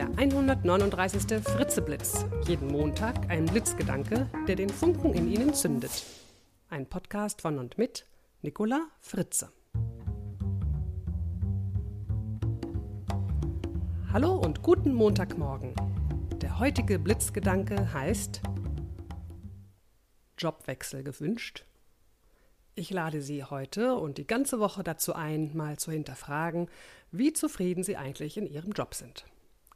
Der 139. Fritzeblitz. Jeden Montag ein Blitzgedanke, der den Funken in Ihnen zündet. Ein Podcast von und mit Nicola Fritze. Hallo und guten Montagmorgen. Der heutige Blitzgedanke heißt Jobwechsel gewünscht. Ich lade Sie heute und die ganze Woche dazu ein, mal zu hinterfragen, wie zufrieden Sie eigentlich in Ihrem Job sind.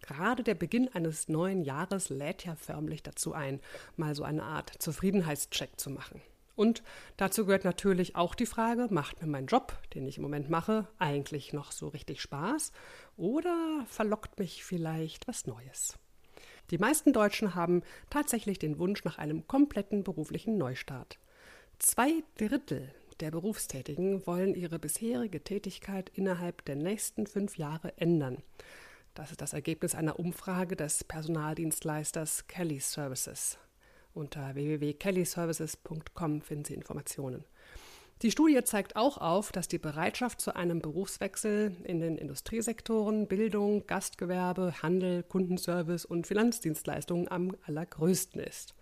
Gerade der Beginn eines neuen Jahres lädt ja förmlich dazu ein, mal so eine Art Zufriedenheitscheck zu machen. Und dazu gehört natürlich auch die Frage, macht mir mein Job, den ich im Moment mache, eigentlich noch so richtig Spaß oder verlockt mich vielleicht was Neues? Die meisten Deutschen haben tatsächlich den Wunsch nach einem kompletten beruflichen Neustart. Zwei Drittel der Berufstätigen wollen ihre bisherige Tätigkeit innerhalb der nächsten fünf Jahre ändern. Das ist das Ergebnis einer Umfrage des Personaldienstleisters Kelly Services. Unter www.kellyservices.com finden Sie Informationen. Die Studie zeigt auch auf, dass die Bereitschaft zu einem Berufswechsel in den Industriesektoren Bildung, Gastgewerbe, Handel, Kundenservice und Finanzdienstleistungen am allergrößten ist.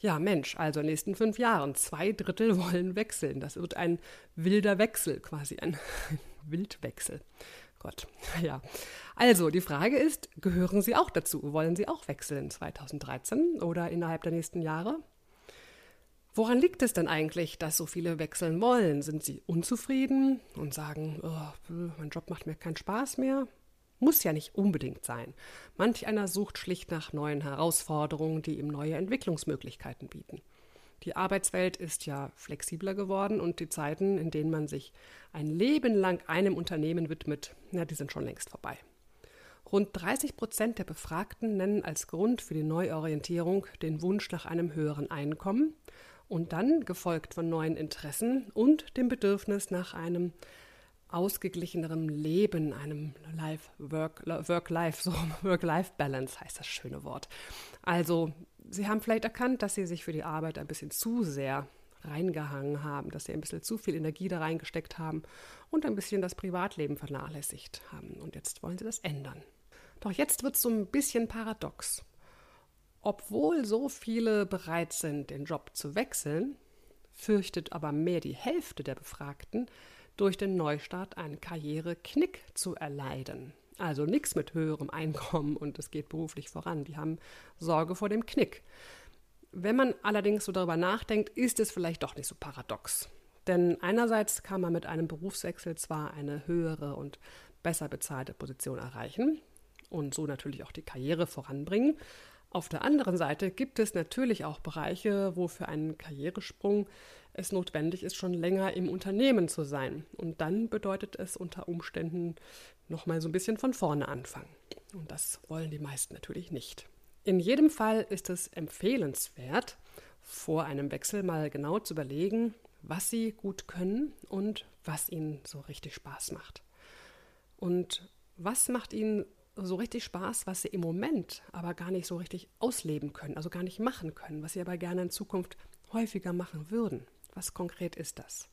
Ja, Mensch, also in den nächsten fünf Jahren. Zwei Drittel wollen wechseln. Das wird ein wilder Wechsel, quasi ein Wildwechsel. Gott, ja. Also, die Frage ist, gehören Sie auch dazu? Wollen Sie auch wechseln 2013 oder innerhalb der nächsten Jahre? Woran liegt es denn eigentlich, dass so viele wechseln wollen? Sind sie unzufrieden und sagen, oh, mein Job macht mir keinen Spaß mehr? Muss ja nicht unbedingt sein. Manch einer sucht schlicht nach neuen Herausforderungen, die ihm neue Entwicklungsmöglichkeiten bieten. Die Arbeitswelt ist ja flexibler geworden und die Zeiten, in denen man sich ein Leben lang einem Unternehmen widmet, na, die sind schon längst vorbei. Rund 30 Prozent der Befragten nennen als Grund für die Neuorientierung den Wunsch nach einem höheren Einkommen und dann gefolgt von neuen Interessen und dem Bedürfnis nach einem ausgeglicheneren Leben, einem Work-Life, so Work-Life-Balance heißt das schöne Wort. Also, Sie haben vielleicht erkannt, dass Sie sich für die Arbeit ein bisschen zu sehr reingehangen haben, dass Sie ein bisschen zu viel Energie da reingesteckt haben und ein bisschen das Privatleben vernachlässigt haben. Und jetzt wollen Sie das ändern. Doch jetzt wird es so ein bisschen paradox. Obwohl so viele bereit sind, den Job zu wechseln, fürchtet aber mehr die Hälfte der Befragten, durch den Neustart einen Karriereknick zu erleiden. Also nichts mit höherem Einkommen und es geht beruflich voran. Die haben Sorge vor dem Knick. Wenn man allerdings so darüber nachdenkt, ist es vielleicht doch nicht so paradox. Denn einerseits kann man mit einem Berufswechsel zwar eine höhere und besser bezahlte Position erreichen und so natürlich auch die Karriere voranbringen, auf der anderen Seite gibt es natürlich auch Bereiche, wo für einen Karrieresprung es notwendig ist, schon länger im Unternehmen zu sein. Und dann bedeutet es unter Umständen nochmal so ein bisschen von vorne anfangen. Und das wollen die meisten natürlich nicht. In jedem Fall ist es empfehlenswert, vor einem Wechsel mal genau zu überlegen, was sie gut können und was ihnen so richtig Spaß macht. Und was macht ihnen so richtig Spaß, was sie im Moment aber gar nicht so richtig ausleben können, also gar nicht machen können, was sie aber gerne in Zukunft häufiger machen würden. Was konkret ist das?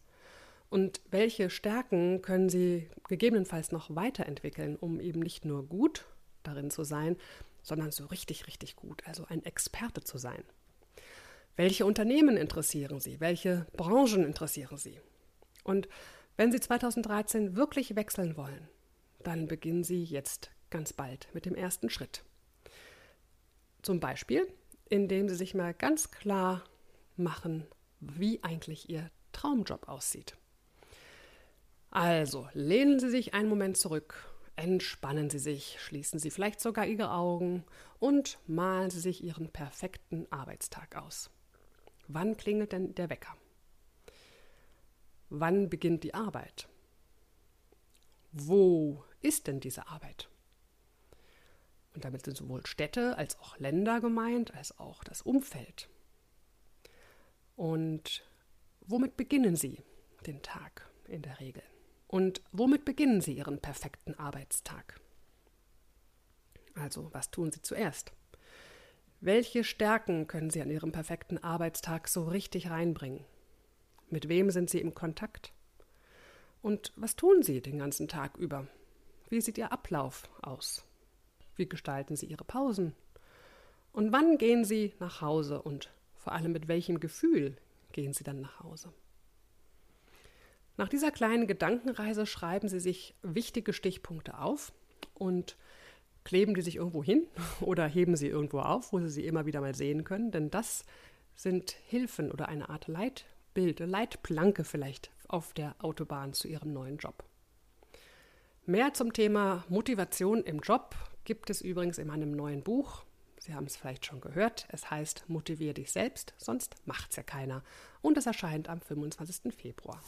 Und welche Stärken können Sie gegebenenfalls noch weiterentwickeln, um eben nicht nur gut darin zu sein, sondern so richtig, richtig gut, also ein Experte zu sein? Welche Unternehmen interessieren Sie? Welche Branchen interessieren Sie? Und wenn Sie 2013 wirklich wechseln wollen, dann beginnen Sie jetzt ganz bald mit dem ersten Schritt. Zum Beispiel, indem Sie sich mal ganz klar machen, wie eigentlich Ihr Traumjob aussieht. Also lehnen Sie sich einen Moment zurück, entspannen Sie sich, schließen Sie vielleicht sogar Ihre Augen und malen Sie sich Ihren perfekten Arbeitstag aus. Wann klingelt denn der Wecker? Wann beginnt die Arbeit? Wo ist denn diese Arbeit? Und damit sind sowohl Städte als auch Länder gemeint, als auch das Umfeld. Und womit beginnen Sie den Tag in der Regel? Und womit beginnen Sie Ihren perfekten Arbeitstag? Also, was tun Sie zuerst? Welche Stärken können Sie an Ihrem perfekten Arbeitstag so richtig reinbringen? Mit wem sind Sie im Kontakt? Und was tun Sie den ganzen Tag über? Wie sieht Ihr Ablauf aus? Wie gestalten Sie Ihre Pausen? Und wann gehen Sie nach Hause und vor allem mit welchem Gefühl gehen Sie dann nach Hause? Nach dieser kleinen Gedankenreise schreiben Sie sich wichtige Stichpunkte auf und kleben die sich irgendwo hin oder heben sie irgendwo auf, wo Sie sie immer wieder mal sehen können, denn das sind Hilfen oder eine Art Leitbild, Leitplanke vielleicht auf der Autobahn zu Ihrem neuen Job. Mehr zum Thema Motivation im Job gibt es übrigens in meinem neuen Buch. Sie haben es vielleicht schon gehört. Es heißt Motivier dich selbst, sonst macht's ja keiner. Und es erscheint am 25. Februar.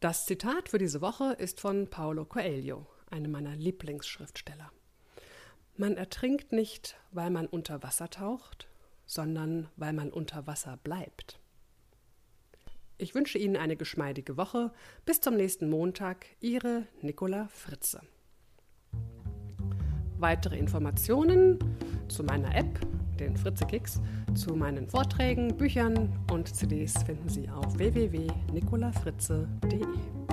Das Zitat für diese Woche ist von Paulo Coelho, einem meiner Lieblingsschriftsteller. Man ertrinkt nicht, weil man unter Wasser taucht, sondern weil man unter Wasser bleibt. Ich wünsche Ihnen eine geschmeidige Woche. Bis zum nächsten Montag. Ihre Nicola Fritze. Weitere Informationen zu meiner App, den Fritze Kicks, zu meinen Vorträgen, Büchern und CDs finden Sie auf www.nicolafritze.de.